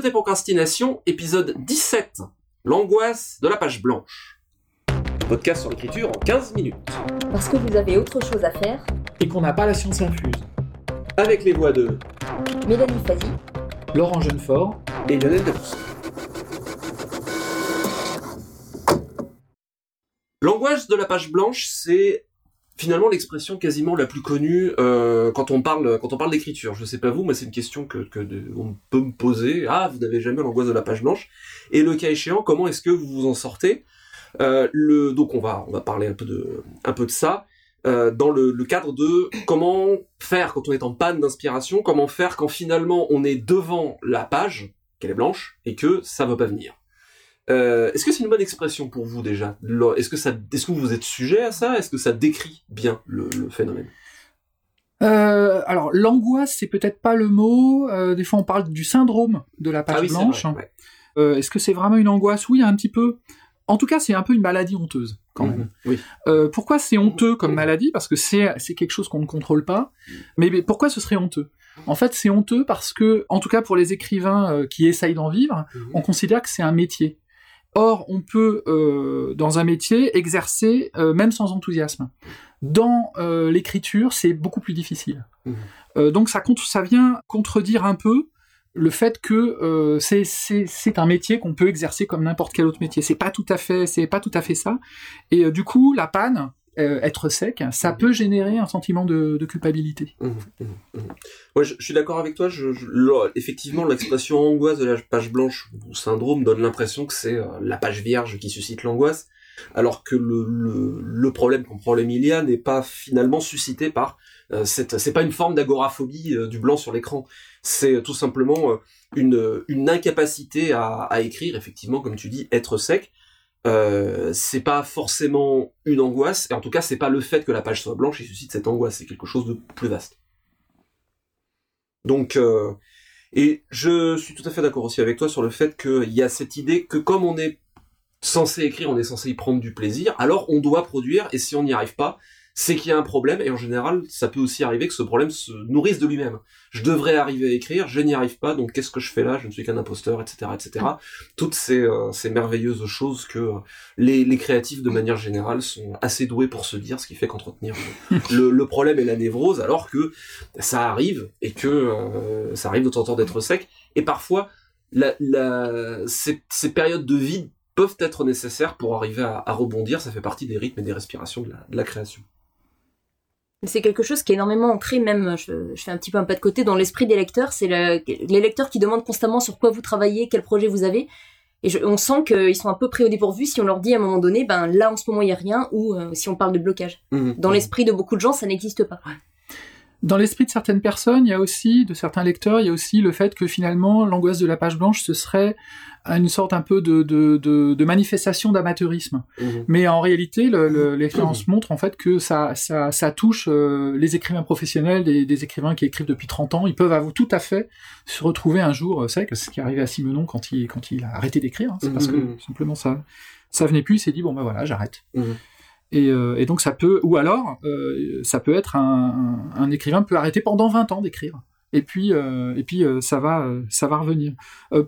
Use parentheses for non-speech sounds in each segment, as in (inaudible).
Côté Procrastination, épisode 17. L'angoisse de la page blanche. Podcast sur l'écriture en 15 minutes. Parce que vous avez autre chose à faire. Et qu'on n'a pas la science infuse. Avec les voix de Mélanie Fazi, Laurent Jeunefort. et Lionel Derousse. L'angoisse de la page blanche, c'est finalement l'expression quasiment la plus connue euh, quand on parle quand on parle d'écriture. Je sais pas vous, mais c'est une question que, on peut me poser. Ah, vous n'avez jamais l'angoisse de la page blanche Et le cas échéant, comment est-ce que vous vous en sortez? Euh, le, Donc on va on va parler un peu de un peu de ça. euh, dans le, le cadre de comment faire quand on est en panne d'inspiration, comment faire quand finalement on est devant la page, qu'elle est blanche, et que ça va pas venir. Euh, est-ce que c'est une bonne expression pour vous déjà Est-ce que ça, est-ce que vous êtes sujet à ça? Est-ce que ça décrit bien le, le phénomène? Euh, alors, l'angoisse, c'est peut-être pas le mot. Euh, des fois, on parle du syndrome de la page Ah oui, blanche. ouais. Euh, Est-ce que c'est vraiment une angoisse? Oui, un petit peu. En tout cas, c'est un peu une maladie honteuse, quand même. Mhm, Oui. Pourquoi c'est honteux comme maladie? Parce que c'est quelque chose qu'on ne contrôle pas. Mais, mais pourquoi ce serait honteux? En fait, c'est honteux parce que, en tout cas pour les écrivains qui essayent d'en vivre, Mhm. on considère que c'est un métier. Or, on peut, euh, dans un métier, exercer euh, même sans enthousiasme. Dans euh, l'écriture, c'est beaucoup plus difficile. Euh, donc, ça, contre, ça vient contredire un peu le fait que c'est un métier qu'on peut exercer comme n'importe quel autre métier. C'est pas tout à fait c'est pas tout à fait ça. Et du coup, la panne, être sec, ça Mhm. peut générer un sentiment de, de culpabilité. Mhm. Ouais, je, suis d'accord avec toi. Je, je- effectivement, l'expression angoisse de la page blanche ou syndrome donne l'impression que c'est euh, la page vierge qui suscite l'angoisse, alors que le, le, le problème, comme problème il y a, n'est pas finalement suscité par euh, cette. C'est pas une forme d'agoraphobie euh, du blanc sur l'écran. C'est tout simplement euh, une, une incapacité à, à écrire. Effectivement, comme tu dis, être sec. Euh, c'est pas forcément une angoisse, et en tout cas, c'est pas le fait que la page soit blanche qui suscite cette angoisse. C'est quelque chose de plus vaste. Donc, euh, et je suis tout à fait d'accord aussi avec toi sur le fait qu'il y a cette idée que comme on est censé écrire, on est censé y prendre du plaisir, alors on doit produire, et si on n'y arrive pas, c'est qu'il y a un problème, et en général, ça peut aussi arriver que ce problème se nourrisse de lui-même. Je devrais arriver à écrire, je n'y arrive pas, donc qu'est-ce que je fais là? Je ne suis qu'un imposteur, etc., etc. Toutes ces, euh, ces merveilleuses choses que euh, les, les créatifs, de manière générale, sont assez doués pour se dire, ce qui fait qu'entretenir (laughs) le, problème et la névrose, alors que ça arrive, et que euh, ça arrive de temps en temps d'être sec, et parfois, la, la, ces, ces périodes de vide peuvent être nécessaires pour arriver à, à rebondir, ça fait partie des rythmes et des respirations de la, de la création. C'est quelque chose qui est énormément ancré, même, je, je fais un petit peu un pas de côté, dans l'esprit des lecteurs. C'est le- les lecteurs qui demandent constamment sur quoi vous travaillez, quel projet vous avez. Et je- on sent qu'ils sont un peu pris au dépourvu si on leur dit à un moment donné, ben là en ce moment il y a rien, ou euh, si on parle de blocage. Dans l'esprit de beaucoup de gens, ça n'existe pas. Dans l'esprit de certaines personnes, il y a aussi, de certains lecteurs, il y a aussi le fait que finalement, l'angoisse de la page blanche, ce serait une sorte un peu de, de, de, de manifestation d'amateurisme. Mhm. Mais en réalité, le- le- l'expérience montre en fait que ça, ça, ça touche euh, les écrivains professionnels, des, des écrivains qui écrivent depuis 30 ans. Ils peuvent avoir tout à fait se retrouver un jour, euh, c'est ce qui est arrivé à Simenon quand il, quand il a arrêté d'écrire. hein. C'est parce que Mhm. simplement ça, ça venait plus. Il s'est dit bon ben voilà, j'arrête. Et, euh, et donc ça peut, ou alors euh, ça peut être un, un, un écrivain peut arrêter pendant 20 ans d'écrire. Et puis, euh, et puis euh, ça va, euh, ça va revenir.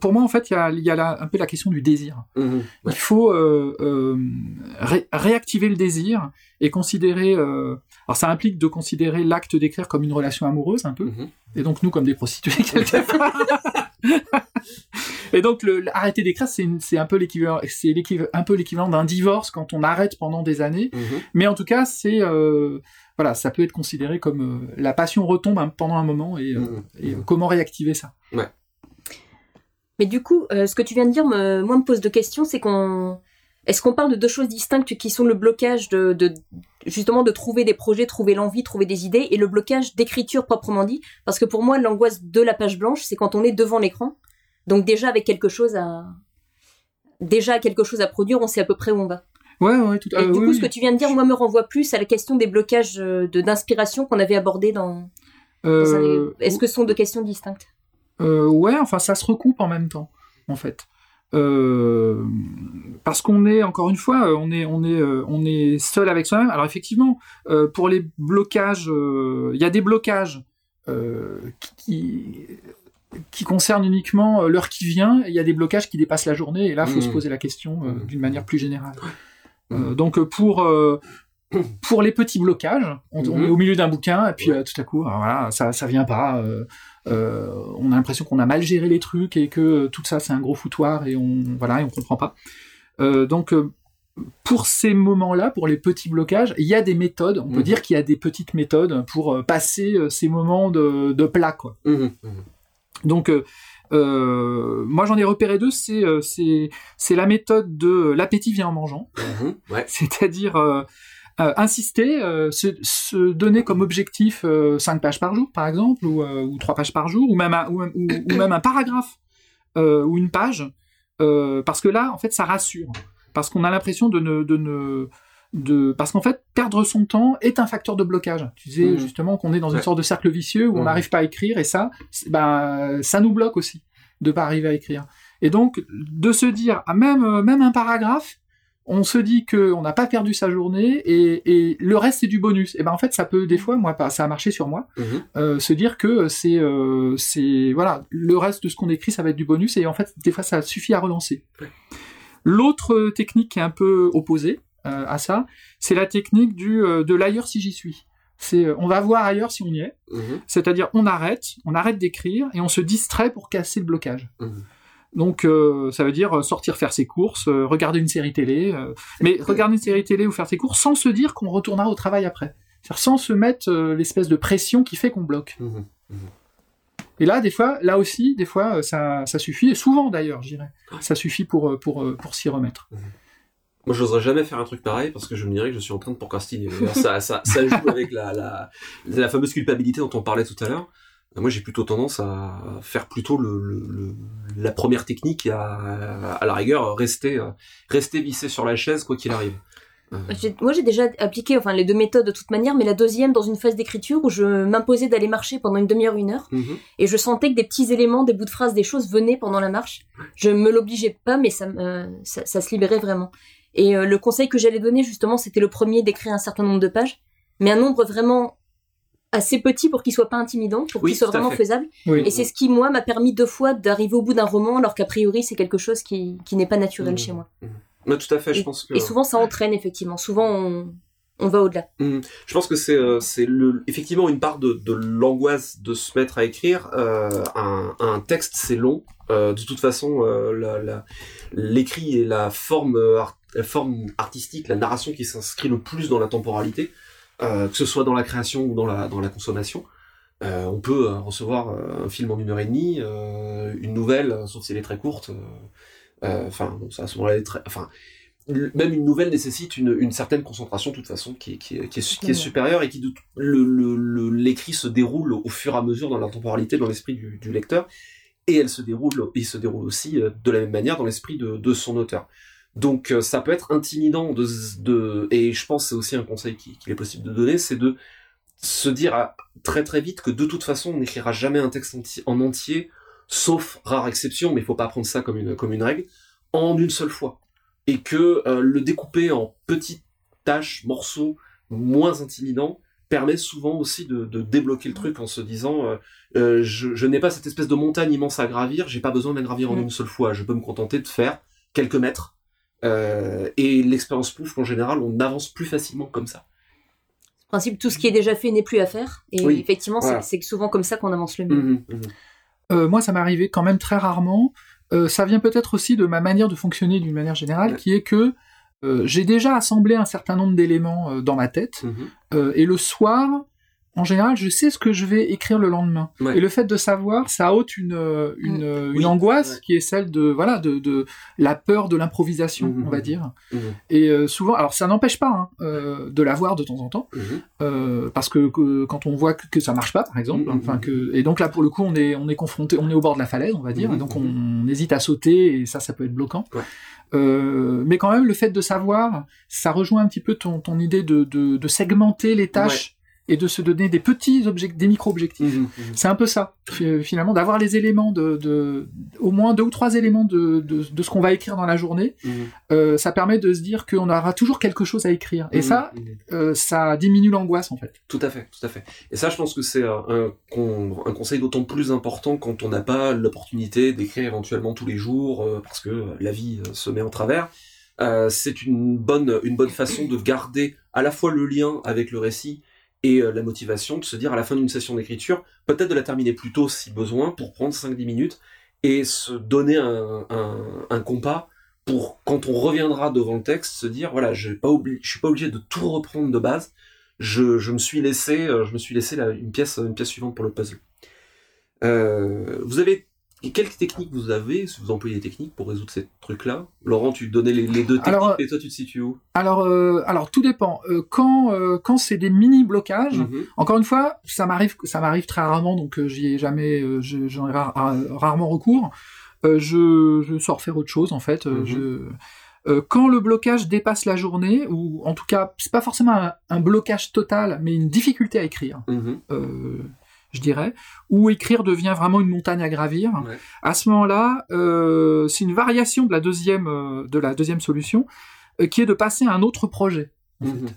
Pour moi, en fait, il y a, y un peu la question du désir. Ouais. Il faut ré- réactiver le désir et considérer. alors, ça implique de considérer l'acte d'écrire comme une relation amoureuse un peu, Mhm. et donc nous comme des prostituées (laughs) quelquefois. (laughs) et donc, le, arrêter d'écrire, c'est une- c'est un peu l'équivalent, c'est l'équivalent- un peu l'équivalent d'un divorce quand on arrête pendant des années. Mhm. Mais en tout cas, c'est euh, voilà, ça peut être considéré comme euh, la passion retombe pendant un moment et, euh, Mhm. et, euh, comment réactiver ça? Mais du coup, euh, ce que tu viens de dire, me, moi, me pose deux questions. C'est qu'on, est-ce qu'on parle de deux choses distinctes qui sont le blocage de, de justement de trouver des projets, trouver l'envie, trouver des idées, et le blocage d'écriture proprement dit? Parce que pour moi, l'angoisse de la page blanche, c'est quand on est devant l'écran, donc déjà avec quelque chose à, déjà quelque chose à produire, on sait à peu près où on va. Ouais, ouais, tout à du oui, coup, ce que tu viens de dire, moi, me renvoie plus à la question des blocages euh, de d'inspiration qu'on avait abordé dans. dans un- Euh, Est-ce que ce sont deux questions distinctes? Euh, ouais, enfin, ça se recoupe en même temps, en fait. Euh, parce qu'on est encore une fois, on est on est on est seul avec soi-même. Alors effectivement, pour les blocages, il y a des blocages qui qui concernent uniquement l'heure qui vient. Il y a des blocages qui dépassent la journée, et là, il faut Mmh. se poser la question euh, Mmh. d'une manière plus générale. Mmh. Euh, donc pour euh, pour les petits blocages, on, on est au milieu d'un bouquin et puis Ouais. euh, tout à coup, voilà, ça ça vient pas. euh, euh, on a l'impression qu'on a mal géré les trucs et que euh, tout ça c'est un gros foutoir et on voilà et on comprend pas. Euh, donc euh, pour ces moments-là, pour les petits blocages, il y a des méthodes. On peut dire qu'il y a des petites méthodes pour euh, passer euh, ces moments de, de plat, quoi. Donc, euh, euh, moi j'en ai repéré deux. C'est euh, c'est c'est la méthode de l'appétit vient en mangeant, Mhm, ouais. (laughs) c'est-à-dire euh, insister, euh, se, se donner comme objectif euh, cinq pages par jour, par exemple, ou, ou trois pages par jour, ou même un, ou, même- ou- ou même un paragraphe ou une page, parce que là, en fait, ça rassure, parce qu'on a l'impression de ne, de ne de parce qu'en fait perdre son temps est un facteur de blocage. Tu disais Mhm. justement qu'on est dans une sorte de cercle vicieux où on Mhm. n'arrive pas à écrire et ça ben ça nous bloque aussi de pas arriver à écrire. Et donc de se dire ah, même euh, même un paragraphe on se dit que on n'a pas perdu sa journée et, et le reste c'est du bonus. Et ben en fait ça peut des fois moi ça a marché sur moi Mhm. euh, se dire que c'est euh, c'est voilà le reste de ce qu'on écrit ça va être du bonus et en fait des fois ça suffit à relancer. Ouais. L'autre technique qui est un peu opposée euh, à ça, c'est la technique du euh, de l'ailleurs si j'y suis. C'est euh, on va voir ailleurs si on y est, Mhm. c'est-à-dire on arrête, on arrête d'écrire et on se distrait pour casser le blocage. Mhm. Donc euh, ça veut dire euh, sortir faire ses courses, euh, regarder une série télé, euh, mais regarder une série télé ou faire ses courses sans se dire qu'on retournera au travail après. C'est-à-dire sans se mettre euh, l'espèce de pression qui fait qu'on bloque. Mhm. Et là, des fois, là aussi, des fois, euh, ça, ça suffit, et souvent d'ailleurs, je dirais, ça suffit pour, euh, pour, euh, pour s'y remettre. Moi, j'oserais jamais faire un truc pareil parce que je me dirais que je suis en train de procrastiner. (laughs) Ça, ça, ça joue avec la, la, la fameuse culpabilité dont on parlait tout à l'heure. Moi, j'ai plutôt tendance à faire plutôt le, le, le- la première technique et à, à la rigueur, rester, euh, rester vissé sur la chaise quoi qu'il arrive. Euh, Moi, j'ai déjà appliqué enfin les deux méthodes de toute manière, mais la deuxième dans une phase d'écriture où je m'imposais d'aller marcher pendant une demi-heure, une heure, mhm. et je sentais que des petits éléments, des bouts de phrases, des choses venaient pendant la marche. Je me l'obligeais pas, mais ça, ça se libérait vraiment. Et euh, le conseil que j'allais donner justement, c'était le premier d'écrire un certain nombre de pages, mais un nombre vraiment assez petit pour qu'il soit pas intimidant, pour Oui, qu'il soit vraiment faisable. Oui. Et c'est ce qui, moi, m'a permis deux fois d'arriver au bout d'un roman, alors qu'a priori, c'est quelque chose qui, qui n'est pas naturel Mhm. chez moi. Ouais, tout à fait. Je Et- pense que Et souvent, ça entraîne, effectivement. Souvent, on, on va au-delà. Mhm. Je pense que c'est euh, c'est le effectivement une part de, de l'angoisse de se mettre à écrire euh, un, un texte c'est long Euh, de toute façon euh, l'écrit la forme euh, art- la forme artistique la narration qui s'inscrit le plus dans la temporalité euh, que ce soit dans la création ou dans la dans la consommation on peut recevoir un film en une heure et demie une nouvelle sauf si elle est très courte enfin bon, ça à ce moment-là enfin même une nouvelle nécessite une, une certaine concentration de toute façon qui est, qui est, qui est, qui est Ouais. supérieure et qui de- le le- le- l'écrit se déroule au fur et à mesure dans la temporalité dans l'esprit du, du lecteur et elle se déroule se déroule aussi euh, de la même manière dans l'esprit de, son auteur. Donc euh, ça peut être intimidant de, et je pense c'est aussi un conseil qui- qu'il est possible de donner c'est de se dire à- très très vite que de toute façon on n'écrira jamais un texte en entier sauf rare exception mais il faut pas prendre ça comme une comme une règle en une seule fois. Et que euh, le découper en petites tâches, morceaux moins intimidants permet souvent aussi de, de débloquer le truc en se disant euh, euh, je, je n'ai pas cette espèce de montagne immense à gravir, j'ai pas besoin de la gravir en Mm. une seule fois, je peux me contenter de faire quelques mètres. Euh, et l'expérience prouve qu'en général on avance plus facilement comme ça. En principe, tout ce qui est déjà fait n'est plus à faire. Et Oui, effectivement, c'est- voilà. c'est souvent comme ça qu'on avance le mieux. Mhm, mhm. Euh, moi, ça m'est arrivé quand même très rarement. Euh, ça vient peut-être aussi de ma manière de fonctionner d'une manière générale, Ouais. qui est que euh, j'ai déjà assemblé un certain nombre d'éléments euh, dans ma tête, Mhm. euh, et le soir, en général, je sais ce que je vais écrire le lendemain. Ouais. Et le fait de savoir, ça ôte une euh, une, une Oui, angoisse ouais. qui est celle de voilà de, de la peur de l'improvisation, Mhm. on va dire. Mhm. Et euh, souvent, alors ça n'empêche pas hein, euh, de l'avoir de temps en temps, euh, parce que, que quand on voit que, que ça marche pas, par exemple, enfin que et donc là pour le coup on est on est confronté, on est au bord de la falaise, on va dire, et donc on, on hésite à sauter et ça ça peut être bloquant. Ouais. Euh, mais quand même le fait de savoir, ça rejoint un petit peu ton idée de, de segmenter les tâches et de se donner des petits objectifs, des micro-objectifs. Mhm, mhm. C'est un peu ça, fi- finalement, d'avoir les éléments de, de, au moins deux ou trois éléments de, de, de ce qu'on va écrire dans la journée. Mhm. Euh, ça permet de se dire qu'on aura toujours quelque chose à écrire. Et ça, euh, ça diminue l'angoisse en fait. Tout à fait, tout à fait. Et ça, je pense que c'est un, un con- un conseil d'autant plus important quand on n'a pas l'opportunité d'écrire éventuellement tous les jours, euh, parce que la vie se met en travers. C'est une bonne, une bonne façon de garder à la fois le lien avec le récit et euh, la motivation, de se dire à la fin d'une session d'écriture, peut-être de la terminer plus tôt si besoin, pour prendre 5-10 minutes, et se donner un, un, compas pour, quand on reviendra devant le texte, se dire, voilà, je je suis pas obligé de tout reprendre de base, je, je me suis laissé, euh, je me suis laissé la- une pièce, une pièce suivante pour le puzzle. Euh, vous avez quelles techniques vous avez Si vous employez des techniques pour résoudre ces trucs-là? Laurent, tu donnais les, les deux techniques, Alors, et toi tu te situes où? Alors, euh, alors tout dépend. Euh, quand euh, quand c'est des mini blocages, Mhm. encore une fois, ça m'arrive ça m'arrive très rarement, donc euh, j'y ai jamais, euh, je- j'en ai ra- ra- rarement recours. Euh, je je sors faire autre chose en fait. Euh, Mhm. je euh, quand le blocage dépasse la journée, ou en tout cas, c'est pas forcément un, un blocage total, mais une difficulté à écrire, Mhm. euh, je dirais, où écrire devient vraiment une montagne à gravir. Ouais. À ce moment-là, euh, c'est une variation de la deuxième euh, de la deuxième solution, euh, qui est de passer à un autre projet. Mhm.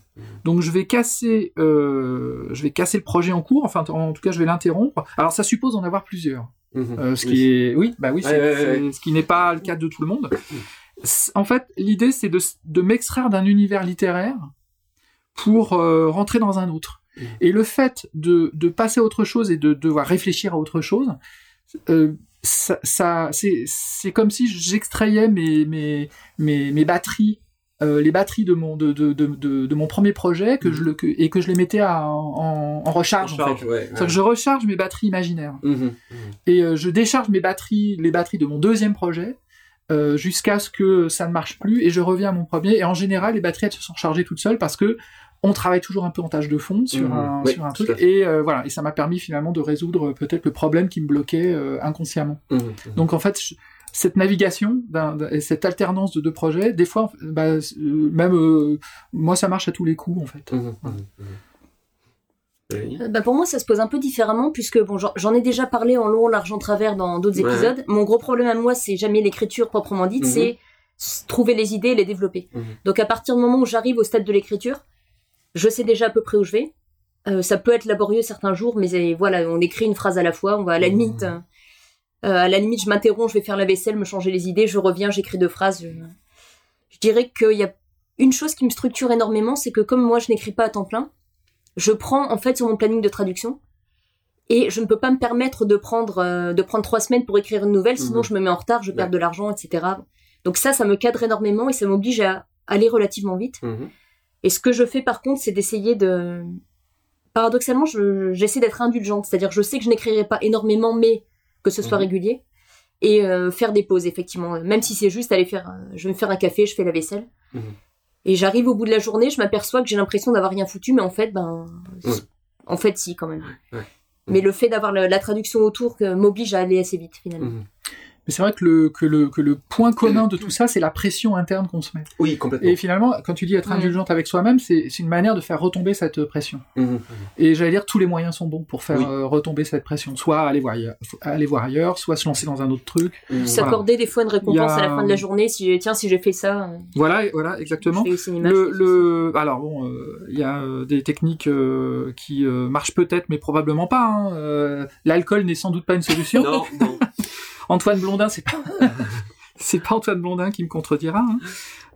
Donc je vais casser, je vais casser le projet en cours. Enfin, en tout cas, je vais l'interrompre. Alors ça suppose d'en avoir plusieurs. Mhm. Ce Oui. qui est, oui, bah oui, Ouais, ouais, ce qui n'est pas le cas de tout le monde. En fait, l'idée c'est de, de m'extraire d'un univers littéraire pour rentrer dans un autre. Mhm. Et le fait de, de passer à autre chose et de devoir réfléchir à autre chose, euh, ça, ça c'est, comme si j'extrayais mes, mes, mes, mes batteries, euh, les batteries de mon, de, de, de, de, de mon premier projet que je le, que- et que je les mettais à- en, en recharge. en fait. ouais, que je recharge mes batteries imaginaires Mhm. Mhm. et euh, je décharge mes batteries, les batteries de mon deuxième projet, jusqu'à ce que ça ne marche plus et je reviens à mon premier. Et en général, les batteries elles se sont chargées toutes seules parce que on travaille toujours un peu en tâche de fond sur Mhm. un Oui, sur un tout truc et euh, voilà et ça m'a permis finalement de résoudre euh, peut-être le problème qui me bloquait euh, inconsciemment. Mhm. Donc en fait je- cette navigation et cette alternance de deux projets, des fois, bah, euh, même euh, moi, ça marche à tous les coups en fait. Valérie Euh, Bah pour moi, ça se pose un peu différemment puisque bon, j'en- ai déjà parlé en long, large, en travers dans d'autres Ouais. épisodes. Mon gros problème à moi, c'est jamais l'écriture proprement dite, c'est trouver les idées et les développer. Donc à partir du moment où j'arrive au stade de l'écriture, je sais déjà à peu près où je vais. Euh, ça peut être laborieux certains jours, mais voilà, on écrit une phrase à la fois. On va à la Mhm. limite, euh, à la limite, je m'interromps, je vais faire la vaisselle, me changer les idées, je reviens, j'écris deux phrases. Je, je dirais qu'il y a une chose qui me structure énormément, c'est que comme moi, je n'écris pas à temps plein, je prends en fait sur mon planning de traduction et je ne peux pas me permettre de prendre euh, de prendre trois semaines pour écrire une nouvelle, sinon Mhm. je me mets en retard, je perds de l'argent, etc. Donc ça, ça me cadre énormément et ça m'oblige à aller relativement vite. Mhm. Et ce que je fais par contre, c'est d'essayer de... Paradoxalement, je- j'essaie d'être indulgente, c'est-à-dire je sais que je n'écrirai pas énormément, mais que ce soit Mhm. régulier. Et euh, faire des pauses, effectivement. Même si c'est juste aller faire... euh, je vais me faire un café, je fais la vaisselle. Mhm. Et j'arrive au bout de la journée, je m'aperçois que j'ai l'impression d'avoir rien foutu, mais en fait, ben... En fait, si, quand même. Mais le fait d'avoir la, la traduction autour m'oblige à aller assez vite, finalement. Mais c'est vrai que le, que, le, que le point commun de tout ça, c'est la pression interne qu'on se met. Oui, complètement. Et finalement, quand tu dis être Ouais. indulgente avec soi-même, c'est une manière de faire retomber cette pression. Mhm. Et j'allais dire, tous les moyens sont bons pour faire Oui. euh, retomber cette pression. Soit aller voir, ailleurs, aller voir ailleurs, soit se lancer dans un autre truc. Mhm. S'accorder des fois une récompense a- à la fin de la journée, si tiens, si j'ai fait ça, euh, Voilà, voilà, exactement. je fais aussi une image. Le, le, alors bon, euh, il y a euh, des techniques euh, qui euh, marchent peut-être, mais probablement pas. hein. Euh, L'alcool n'est sans doute pas une solution. Non, non. Antoine Blondin, c'est pas, (laughs) c'est pas Antoine Blondin qui me contredira. Hein.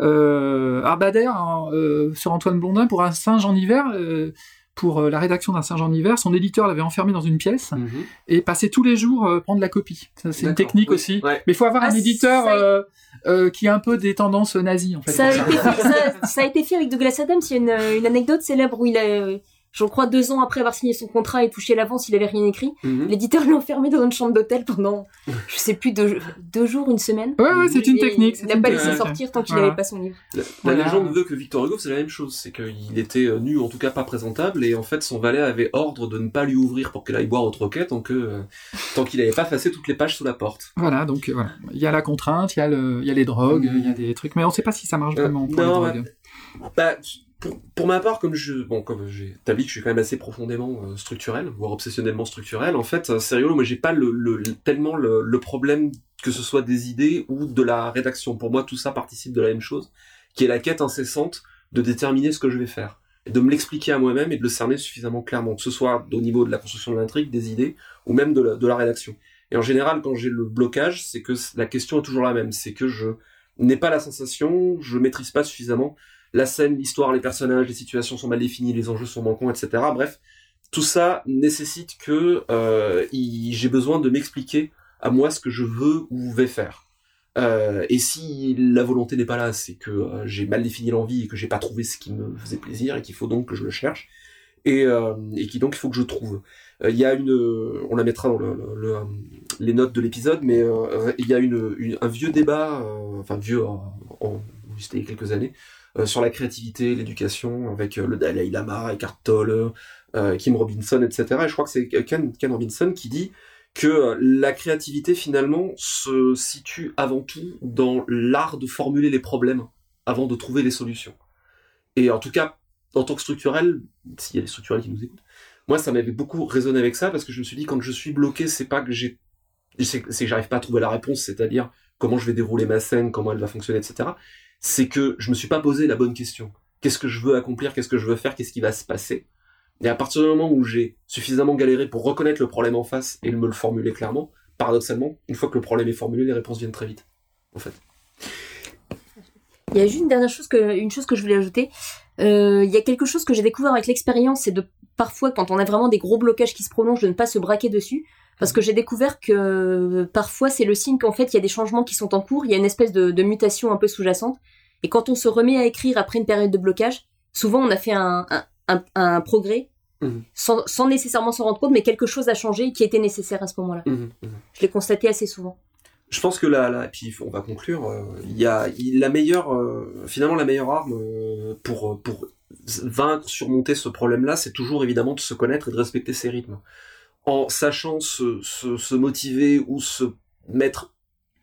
Euh, Arbader, hein, euh, sur Antoine Blondin, pour un singe en hiver, euh, pour euh, la rédaction d'un singe en hiver, son éditeur l'avait enfermé dans une pièce Mhm. et passait tous les jours euh, prendre la copie. C'est une technique oui. aussi. Ouais. Mais il faut avoir Ah, un éditeur euh, euh, qui a un peu des tendances nazies, en fait. Ça a, été, (laughs) ça, ça a été fait avec Douglas Adams. Il y a une, une anecdote célèbre où il a, euh, je crois, deux ans après avoir signé son contrat et touché l'avance, il avait rien écrit. Mhm. L'éditeur l'a enfermé dans une chambre d'hôtel pendant, je sais plus, deux, deux jours, une semaine. Ouais, ouais, c'est une technique. Il n'a pas laissé sortir tant qu'il Voilà. n'avait pas son livre. La, légende veut que Victor Hugo c'est la même chose, c'est qu'il était euh, nu, en tout cas pas présentable, et en fait son valet avait ordre de ne pas lui ouvrir pour qu'elle aille boire au troquet tant que euh, tant qu'il n'avait pas effacé toutes les pages sous la porte. Voilà, donc euh, voilà. Il y a la contrainte, il y a, le, il y a les drogues, il y a des trucs, mais on ne sait pas si ça marche Euh, vraiment pour non, les drogues. Bah, pour, pour ma part, comme je, bon, comme j'ai établi que je suis quand même assez profondément euh, structurel, voire obsessionnellement structurel, en fait, euh, rigolo, moi j'ai pas le, le, tellement le, le, problème que ce soit des idées ou de la rédaction. Pour moi, tout ça participe de la même chose, qui est la quête incessante de déterminer ce que je vais faire, de me l'expliquer à moi-même et de le cerner suffisamment clairement, que ce soit au niveau de la construction de l'intrigue, des idées, ou même de la, de la rédaction. Et en général, quand j'ai le blocage, c'est que la question est toujours la même, c'est que je n'ai pas la sensation, je maîtrise pas suffisamment la scène, l'histoire, les personnages, les situations sont mal définies, les enjeux sont manquants, etc. Bref, tout ça nécessite que euh, j'ai besoin de m'expliquer à moi ce que je veux ou vais faire. Euh, et si la volonté n'est pas là, c'est que euh, j'ai mal défini l'envie et que j'ai pas trouvé ce qui me faisait plaisir et qu'il faut donc que je le cherche et, et qui donc il faut que je trouve. Il y a une, on la mettra dans le, le, les notes de l'épisode, mais il y a une, un vieux débat, enfin vieux, en, en, il y a quelques années, sur la créativité, l'éducation, avec euh, le Dalai Lama, Eckhart Tolle, euh, Kim Robinson, etc. Et je crois que c'est Ken, Ken Robinson qui dit que la créativité finalement se situe avant tout dans l'art de formuler les problèmes avant de trouver les solutions. Et en tout cas, en tant que structurel, s'il y a des structurels qui nous écoutent, moi ça m'avait beaucoup résonné avec ça parce que je me suis dit quand je suis bloqué, c'est pas que j'ai c'est que j'arrive pas à trouver la réponse, c'est-à-dire comment je vais dérouler ma scène, comment elle va fonctionner, etc c'est que je me suis pas posé la bonne question. Qu'est-ce que je veux accomplir? Qu'est-ce que je veux faire? Qu'est-ce qui va se passer? Et à partir du moment où j'ai suffisamment galéré pour reconnaître le problème en face et me le formuler clairement, paradoxalement, une fois que le problème est formulé, les réponses viennent très vite. En fait. Il y a juste une dernière chose que, une chose que je voulais ajouter. Euh, il y a quelque chose que j'ai découvert avec l'expérience, c'est de parfois, quand on a vraiment des gros blocages qui se prolongent, de ne pas se braquer dessus. Parce que j'ai découvert que euh, parfois c'est le signe qu'en fait il y a des changements qui sont en cours, il y a une espèce de, de mutation un peu sous-jacente. Et quand on se remet à écrire après une période de blocage, souvent on a fait un, un, un, progrès mmh. sans, sans, nécessairement s'en rendre compte, mais quelque chose a changé qui était nécessaire à ce moment-là. Mmh, mmh. Je l'ai constaté assez souvent. Je pense que là, là, et puis on va conclure. Euh, il y a la meilleure, euh, finalement la meilleure arme pour pour vaincre, surmonter ce problème-là, c'est toujours évidemment de se connaître et de respecter ses rythmes en sachant se, se, se, motiver ou se mettre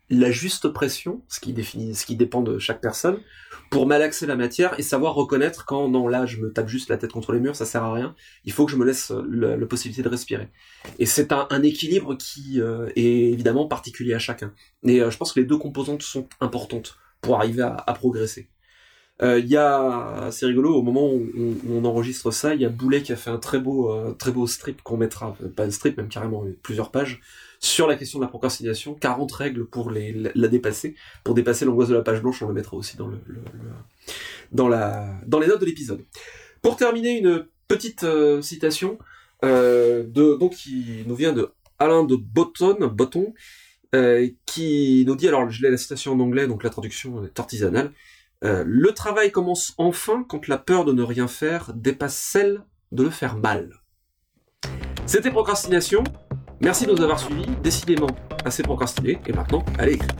la juste pression, ce qui définit, ce qui dépend de chaque personne, pour malaxer la matière et savoir reconnaître quand non là je me tape juste la tête contre les murs, ça sert à rien. Il faut que je me laisse la, possibilité de respirer. Et c'est un, un, équilibre qui euh, est évidemment particulier à chacun. Et euh, je pense que les deux composantes sont importantes pour arriver à, à progresser. Euh, il y a, c'est rigolo, au moment où on, enregistre ça, il y a Boulet qui a fait un très beau, euh, très beau strip qu'on mettra, pas un strip, même carrément plusieurs pages, sur la question de la procrastination, 40 règles pour les, la, dépasser, pour dépasser l'angoisse de la page blanche, on le mettra aussi dans le, dans la, dans les notes de l'épisode. Pour terminer, une petite euh, citation de, donc qui nous vient de Alain de Botton, Botton, qui nous dit, alors je l'ai la citation en anglais, donc la traduction est artisanale, euh, le travail commence enfin quand la peur de ne rien faire dépasse celle de le faire mal. C'était Procrastination. Merci de nous avoir suivis. Décidément assez procrastiné. Et maintenant, allez écrire.